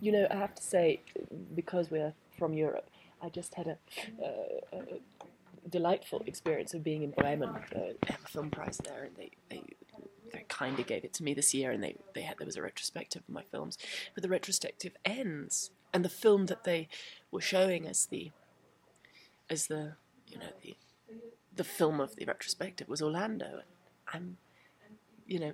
You know, I have to say, because we're from Europe, I just had a, a delightful experience of being in Bremen, uh, a film prize there, and they, they they kindly gave it to me this year, and they, they had there was a retrospective of my films. But the retrospective ends, and the film that they were showing as the as the you know the the film of the retrospective was Orlando. I'm you know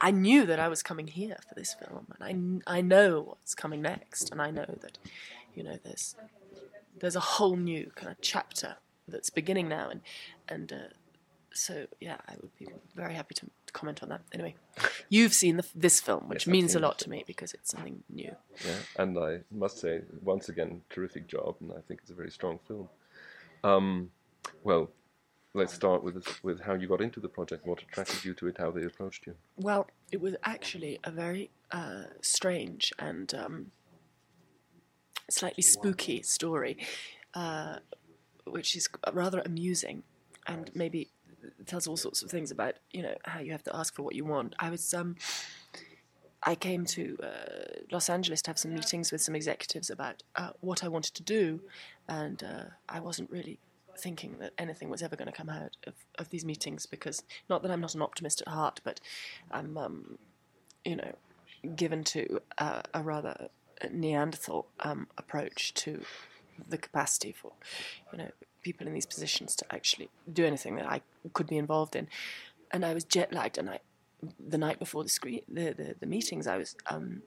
I knew that I was coming here for this film, and I I know what's coming next, and I know that you know there's there's a whole new kind of chapter that's beginning now, and and uh, so yeah, I would be very happy to, to comment on that. Anyway, you've seen the, this film, which Yes, means a lot to me because it's something new. Yeah, and I must say, once again, terrific job, and I think it's a very strong film. Um, well, let's start with with how you got into the project. What attracted you to it? How they approached you? Well, it was actually a very uh, strange and um, slightly spooky story, uh, which is rather amusing, and maybe tells all sorts of things about you know how you have to ask for what you want. I was um, I came to uh, Los Angeles to have some meetings with some executives about uh, what I wanted to do, and uh, I wasn't really thinking that anything was ever going to come out of, of these meetings because not that I'm not an optimist at heart, but I'm um, you know given to a rather Neanderthal um, approach to the capacity for you know people in these positions to actually do anything that I could be involved in, and I was jet lagged, and I the night before the the, the, the meetings I was um,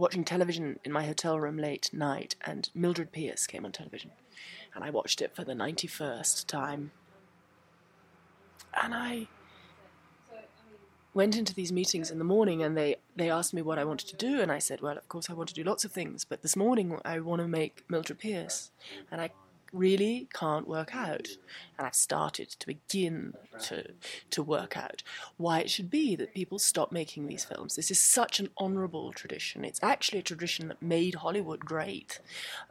watching television in my hotel room late night, and Mildred Pierce came on television, and I watched it for the ninety first time, and I went into these meetings in the morning and they, they asked me what I wanted to do and I said, well, of course I want to do lots of things, but this morning I want to make Mildred Pierce. And I really can't work out. And I've started to begin to to work out why it should be that people stop making these films. This is such an honourable tradition. It's actually a tradition that made Hollywood great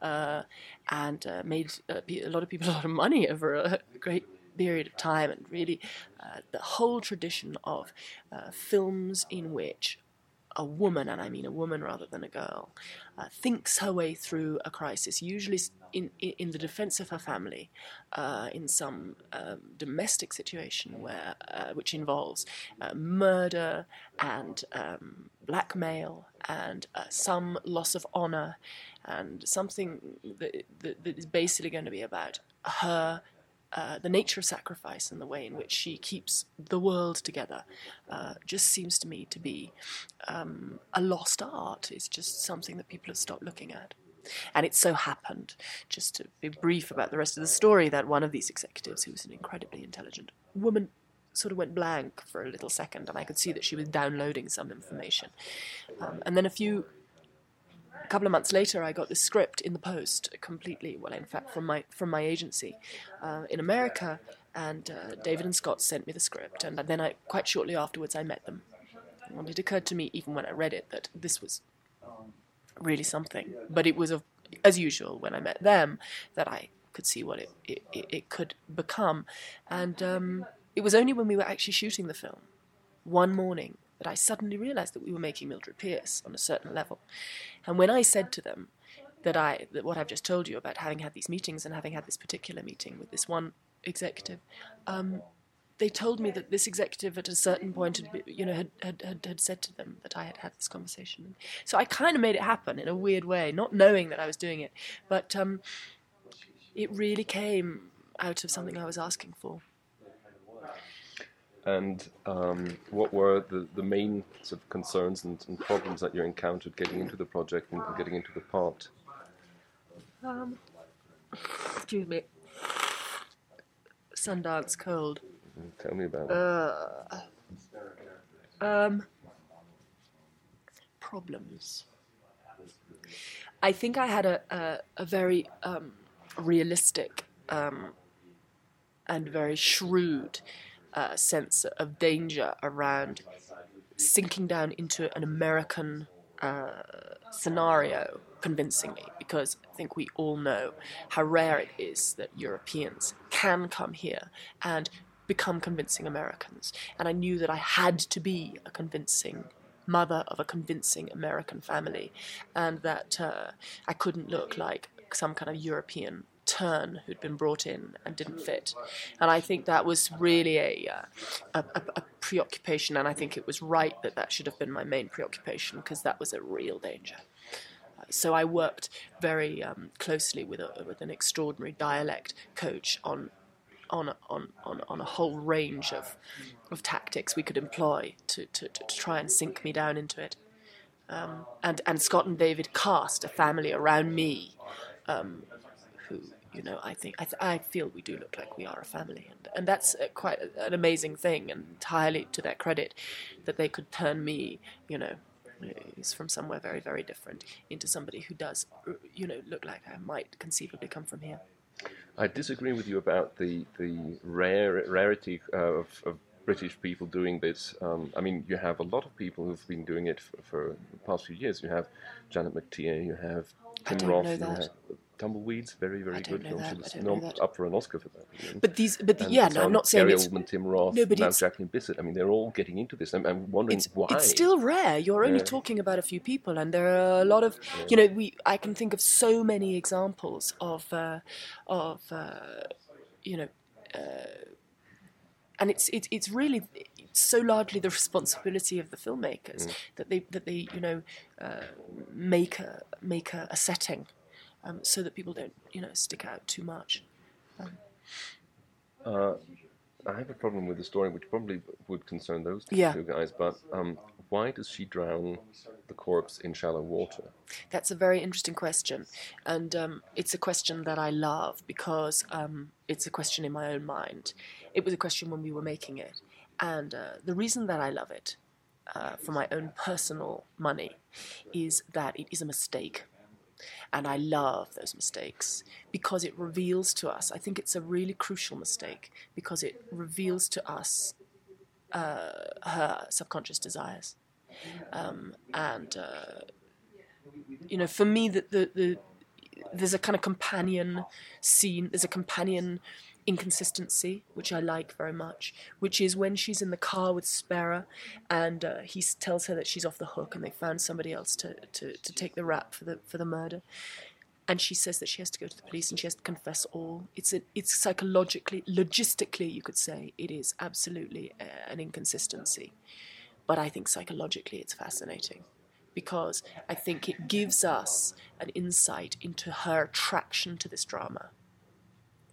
uh, and uh, made uh, a lot of people a lot of money over a great period of time and really uh, the whole tradition of uh, films in which a woman, and I mean a woman rather than a girl, uh, thinks her way through a crisis, usually in, in, the defense of her family, uh, in some um, domestic situation where, uh, which involves uh, murder and um, blackmail and uh, some loss of honor and something that, that, that is basically going to be about her uh, the nature of sacrifice and the way in which she keeps the world together uh, just seems to me to be um, a lost art. It's just something that people have stopped looking at. And it so happened, just to be brief about the rest of the story, that one of these executives, who was an incredibly intelligent woman, sort of went blank for a little second, and I could see that she was downloading some information. Um, and then a few couple of months later, I got the script in the post, completely. Well, in fact, from my from my agency uh, in America, and uh, David and Scott sent me the script, and then I quite shortly afterwards I met them. And it occurred to me, even when I read it, that this was really something. But it was, as usual, when I met them, that I could see what it it, it, it could become, and um, it was only when we were actually shooting the film, one morning, that I suddenly realized that we were making Mildred Pierce on a certain level. And when I said to them that I that what I've just told you about having had these meetings and having had this particular meeting with this one executive, um, they told me that this executive at a certain point had you know had, had, had, had said to them that I had had this conversation. So I kind of made it happen in a weird way, not knowing that I was doing it, but um, it really came out of something I was asking for. And um, what were the, the main sort of concerns and, and problems that you encountered getting into the project and, and getting into the part? Um, excuse me. Sundance cold. Tell me about it. Uh, um, problems. I think I had a a, a very um, realistic um, and very shrewd uh, sense of danger around sinking down into an American uh, scenario convincingly, because I think we all know how rare it is that Europeans can come here and become convincing Americans. And I knew that I had to be a convincing mother of a convincing American family, and that uh, I couldn't look like some kind of European turn who'd been brought in and didn't fit. And I think that was really a, uh, a, a, a, preoccupation, and I think it was right that that should have been my main preoccupation because that was a real danger. So I worked very um, closely with, a, with an extraordinary dialect coach on on on, on, on a whole range of of tactics we could employ to, to, to try and sink me down into it. Um, and and Scott and David cast a family around me, um, who you know I think I, th- I feel we do look like we are a family, and and that's quite an amazing thing, and entirely to their credit, that they could turn me, you know, is from somewhere very very different into somebody who does, you know, look like I might conceivably come from here. I disagree with you about the the rare rarity uh, of, of British people doing this. Um, I mean, you have a lot of people who've been doing it for, for the past few years. You have Janet McTeer, you have Tim Roth, you have Tumbleweeds, very very good film. She was up for an Oscar for that. But these, but the, yeah, no, I'm not saying Gary it's Oldman, Tim Roth, no, but now Jacqueline Bisset. I mean, they're all getting into this. I'm, I'm wondering it's, why. It's still rare. You're only yeah. talking about a few people, and there are a lot of, yeah. you know, we. I can think of so many examples of, uh, of, uh, you know. Uh, and it's it's it's really so largely the responsibility of the filmmakers mm. that they that they you know uh, make a make a, a setting um, so that people don't, you know, stick out too much. Um, uh, I have a problem with the story, which probably would concern those two, yeah. two guys. But um, why does she drown the corpse in shallow water? That's a very interesting question, and um, it's a question that I love because um, it's a question in my own mind. It was a question when we were making it, and uh, the reason that I love it, uh, for my own personal money, is that it is a mistake. And I love those mistakes because it reveals to us, I think it's a really crucial mistake because it reveals to us uh, her subconscious desires. Um, and, uh, you know, for me, the, the, the, there's a kind of companion scene, there's a companion inconsistency, which I like very much, which is when she's in the car with Spera and uh, he tells her that she's off the hook and they found somebody else to, to, to take the rap for the, for the murder. And she says that she has to go to the police and she has to confess all. It's a, it's psychologically, logistically, you could say, it is absolutely a, uh, an inconsistency. But I think psychologically it's fascinating because I think it gives us an insight into her attraction to this drama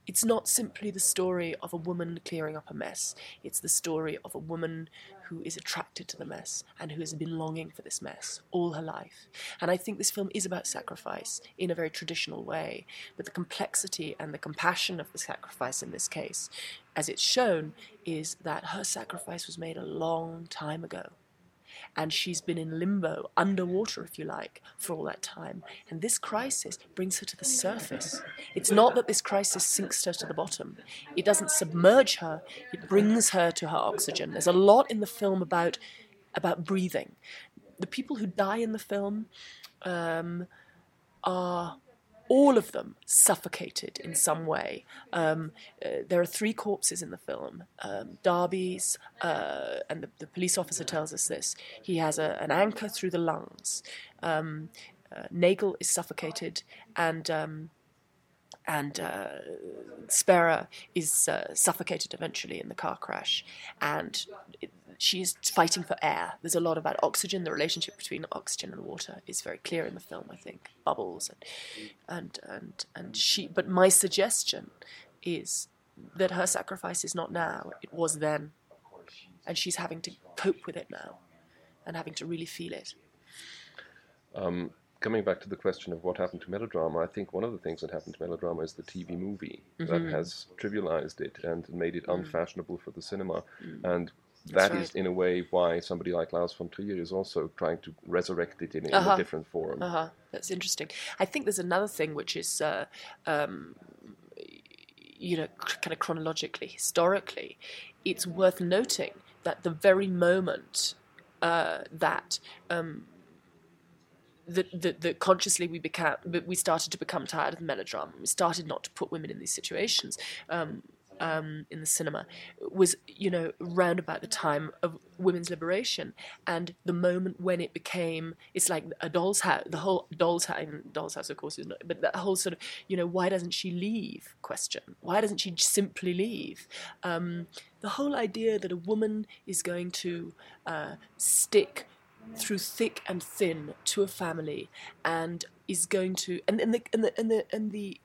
it's not simply the story of a woman clearing up a mess. It's the story of a woman who is attracted to the mess and who has been longing for this mess all her life. And I think this film is about sacrifice in a very traditional way, but the complexity and the compassion of the sacrifice in this case, as it's shown, is that her sacrifice was made a long time ago and she's been in limbo, underwater, if you like, for all that time. And this crisis brings her to the surface. It's not that this crisis sinks her to the bottom, it doesn't submerge her, it brings her to her oxygen. There's a lot in the film about, about breathing. The people who die in the film um, are all of them suffocated in some way. Um, uh, there are three corpses in the film. Um, Darby's, uh, and the, the, police officer tells us this. He has a, an anchor through the lungs. Um, uh, Nagel is suffocated, and um, and uh, Spera is uh, suffocated eventually in the car crash, and it, she's fighting for air. There's a lot about oxygen. The relationship between oxygen and water is very clear in the film. I think bubbles and and and and she. But my suggestion is that her sacrifice is not now. It was then, and she's having to cope with it now, and having to really feel it. Um, coming back to the question of what happened to melodrama, I think one of the things that happened to melodrama is the TV movie mm-hmm. that has trivialized it and made it mm. unfashionable for the cinema. Mm. And that right. is in a way why somebody like Lars von Trier is also trying to resurrect it in, uh-huh. a different form. Uh-huh. That's interesting. I think there's another thing which is, uh, um, you know, kind of chronologically, historically, it's worth noting that the very moment uh, that um, that, that, consciously we became we started to become tired of the melodrama. We started not to put women in these situations. Um, um, in the cinema was, you know, round about the time of women's liberation and the moment when it became, it's like a doll's house, the whole doll's house, doll's house, of course, is not, but that whole sort of, you know, why doesn't she leave question? Why doesn't she simply leave? Um, the whole idea that a woman is going to uh, stick through thick and thin to a family and is going to and, and the and the and the and the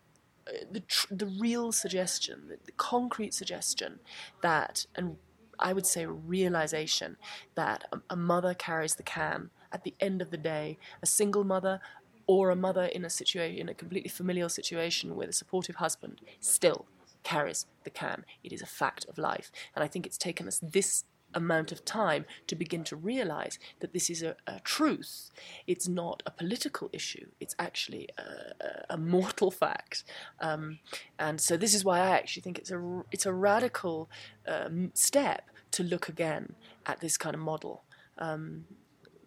uh, the, tr- the real suggestion, the, the concrete suggestion that, and I would say realization that a, a mother carries the can at the end of the day, a single mother or a mother in a situation, in a completely familial situation with a supportive husband, still carries the can. It is a fact of life, and I think it's taken us this amount of time to begin to realize that this is a, a truth. It's not a political issue, it's actually a, a mortal fact. Um, and so, this is why I actually think it's a, it's a radical um, step to look again at this kind of model. Um,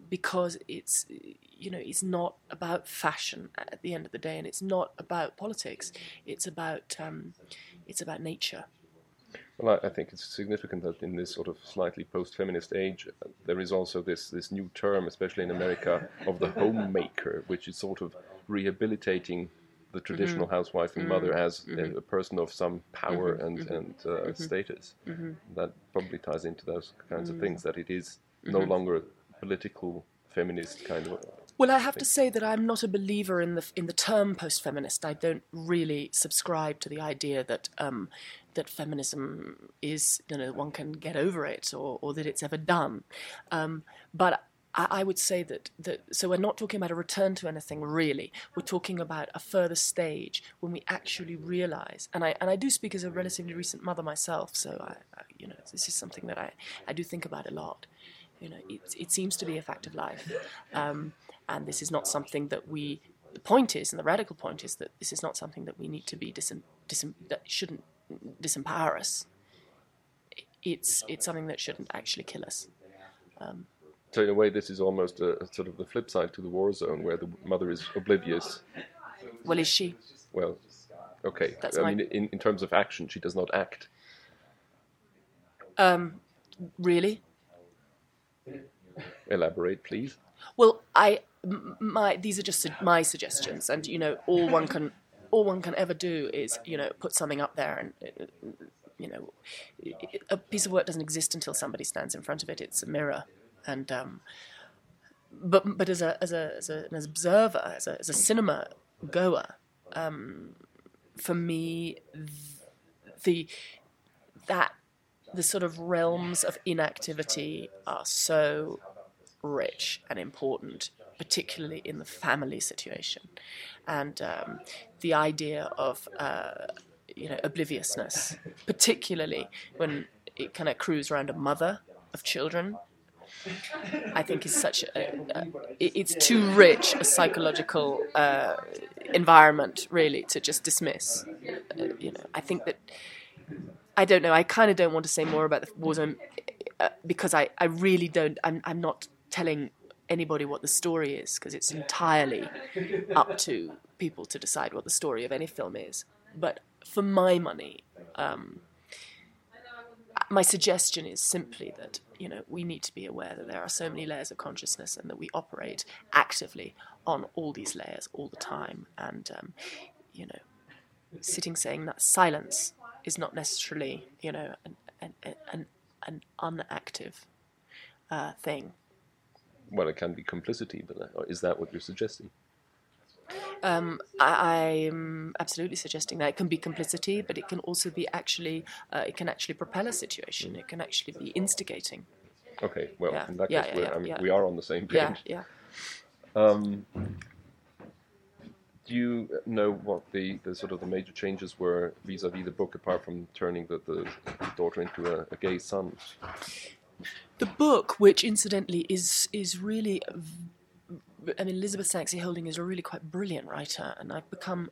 because it's you know it's not about fashion at the end of the day, and it's not about politics. It's about um, it's about nature. Well, I, I, think it's significant that in this sort of slightly post-feminist age, uh, there is also this this new term, especially in America, of the homemaker, which is sort of rehabilitating the traditional mm-hmm. housewife and mm-hmm. mother as mm-hmm. a, person of some power mm-hmm. and mm-hmm. and uh, mm-hmm. status. That probably ties into those kinds of things. That it is no longer a political feminist kind of well, I have to say that I'm not a believer in the in the term post-feminist. I don't really subscribe to the idea that um, that feminism is you know one can get over it or, or that it's ever done. Um, but I, I, would say that that so we're not talking about a return to anything really. We're talking about a further stage when we actually realise. And I and I do speak as a relatively recent mother myself, so I, I you know this is something that I, I do think about a lot. You know, it, it seems to be a fact of life. Um, and this is not something that we. The point is, and the radical point is that this is not something that we need to be dis, that shouldn't disempower us. It's it's something that shouldn't actually kill us. Um, so in a way, this is almost a, a, sort of the flip side to the war zone, where the mother is oblivious. Well, is she? Well, okay. That's I my... mean, in, in terms of action, she does not act. Um, really? Elaborate, please. Well, I my these are just my suggestions, and you know, all one can all one can ever do is you know put something up there, and you know, a piece of work doesn't exist until somebody stands in front of it. It's a mirror, and um, but but as a as a as, a, an observer, as a as a cinema goer, um, for me, the that the sort of realms of inactivity are so rich and important, particularly in the family situation. And um, the idea of uh, you know obliviousness, particularly when it kind of accrues around a mother of children, I think is such a, a it's too rich a psychological uh, environment really to just dismiss. Uh, you know, I think that I don't know. I kind of don't want to say more about the war zone uh, because I, I really don't. I'm I'm not telling anybody what the story is because it's entirely up to people to decide what the story of any film is. But for my money, um, my suggestion is simply that you know we need to be aware that there are so many layers of consciousness and that we operate actively on all these layers all the time. And um, you know, sitting saying that silence is not necessarily you know an an, an, an unactive uh, thing well, it can be complicity, but uh, is that what you're suggesting? Um, I, am absolutely suggesting that it can be complicity, but it can also be actually uh, it can actually propel a situation. It can actually be instigating. Okay, well, yeah. in that yeah, case, yeah, I mean, we are on the same page. Yeah, yeah. Um, do you know what the, the sort of the major changes were vis-a-vis the book, apart from turning the, the daughter into a, a gay son? The book, which incidentally is is really, I mean, Elisabeth Sanxay Holding is a really quite brilliant writer, and I've become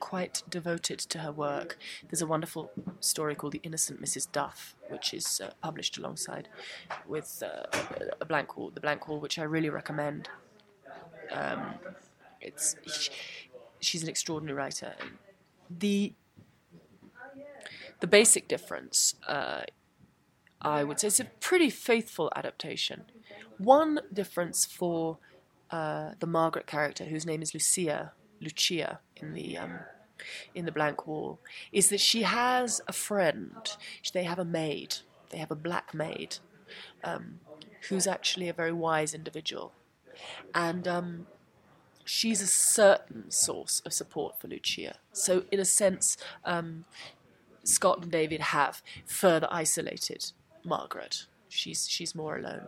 quite devoted to her work. There's a wonderful story called The Innocent Mrs. Duff, which is uh, published alongside with uh, a blank wall, the blank wall, which I really recommend. Um, it's she's an extraordinary writer. The the basic difference, uh, I would say, it's a pretty faithful adaptation. One difference for uh, the Margaret character, whose name is Lucia, Lucia in the um, in the blank wall, is that she has a friend. They have a maid. They have a black maid, um, who's actually a very wise individual, and um, she's a certain source of support for Lucia. So, in a sense, um, Scott and David have further isolated Margaret. She's she's more alone.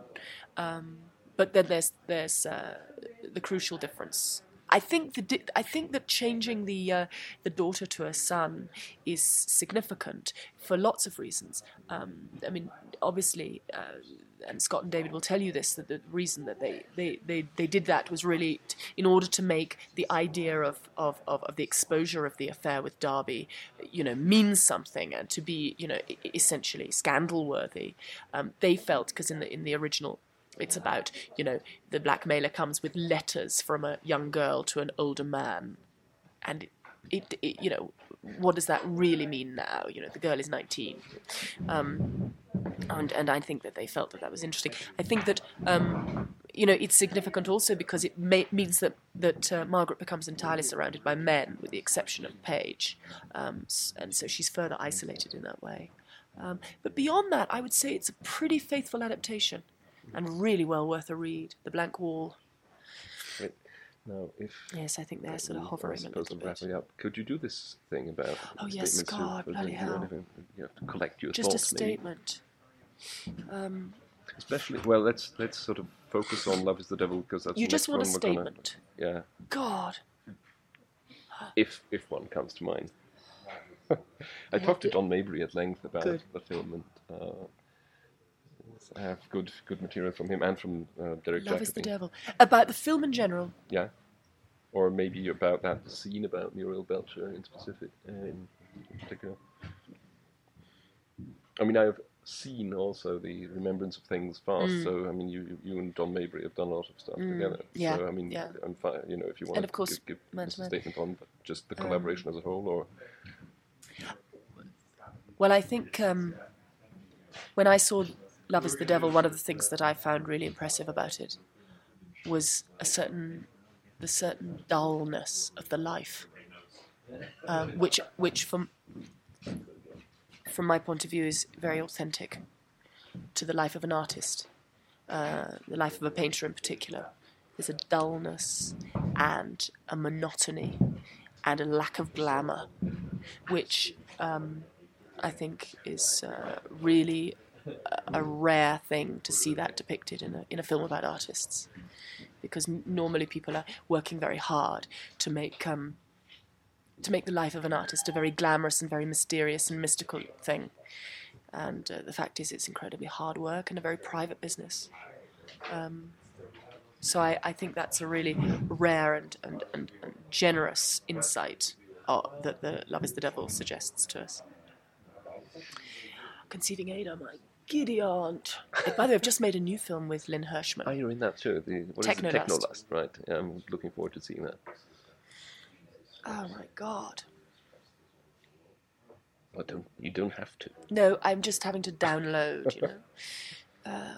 Um, but then there's there's uh, the crucial difference. I think the di- I think that changing the uh, the daughter to a son is significant for lots of reasons. Um, I mean, obviously, uh, and Scott and David will tell you this that the reason that they they, they, they did that was really t- in order to make the idea of, of, of, of the exposure of the affair with Darby, you know, mean something and to be you know essentially scandal worthy. Um, they felt because in the in the original it's about, you know, the blackmailer comes with letters from a young girl to an older man. And it, it, it you know, what does that really mean now? You know, the girl is 19. Um, and, and I think that they felt that that was interesting. I think that, um, you know, it's significant also because it may, means that, that uh, Margaret becomes entirely surrounded by men, with the exception of Paige, Um, and so she's further isolated in that way. Um, but beyond that, I would say it's a pretty faithful adaptation and really well worth a read. The Blank Wall. Right. Now, if Yes, I think they're sort of hovering a suppose little I'm bit. wrapping up. Could you do this thing about Oh, yes, God, bloody hell. You have to collect your Just a statement. maybe. Statement. Um, Especially, well, let's let's sort of focus on "Love Is the Devil" because that's you the just next want a one we're gonna- statement. yeah, God. if if one comes to mind. I talked to John Maybury at length about Good. the film, and uh, I have good good material from him and from uh, Derek Love is the Jacobi. devil. About the film in general. Yeah, or maybe about that scene about Muriel Belcher in specific, uh, in particular. I mean, I've seen also the Remembrance of Things Fast. Mm. So I mean, you you and John Maybury have done a lot of stuff together. yeah, So I mean, yeah. I'm fine. You know, if you want And of to course, give, give Man a statement on just the Um, collaboration as a whole, or Well, I think um, when I saw Love is the Devil, one of the things that I found really impressive about it was a certain the certain dullness of the life, um, which which from from my point of view is very authentic to the life of an artist, uh, the life of a painter in particular. There's a dullness and a monotony and a lack of glamour, which um, I think is uh, really a, rare thing to see that depicted in a, in a film about artists. Because normally people are working very hard to make um, to make the life of an artist a very glamorous and very mysterious and mystical thing. And uh, the fact is, it's incredibly hard work and a very private business. Um, so I, I think that's a really rare and, and, and, and generous insight uh, that the Love is the Devil suggests to us. Conceiving Ada, my giddy aunt. By the way, I've just made a new film with Lynn Hershman. oh, you're in that too. The what is it? Teknolust. Teknolust, right? Yeah, I'm looking forward to seeing that. Oh my god. But don't you don't have to. No, I'm just having to download, you know. Um,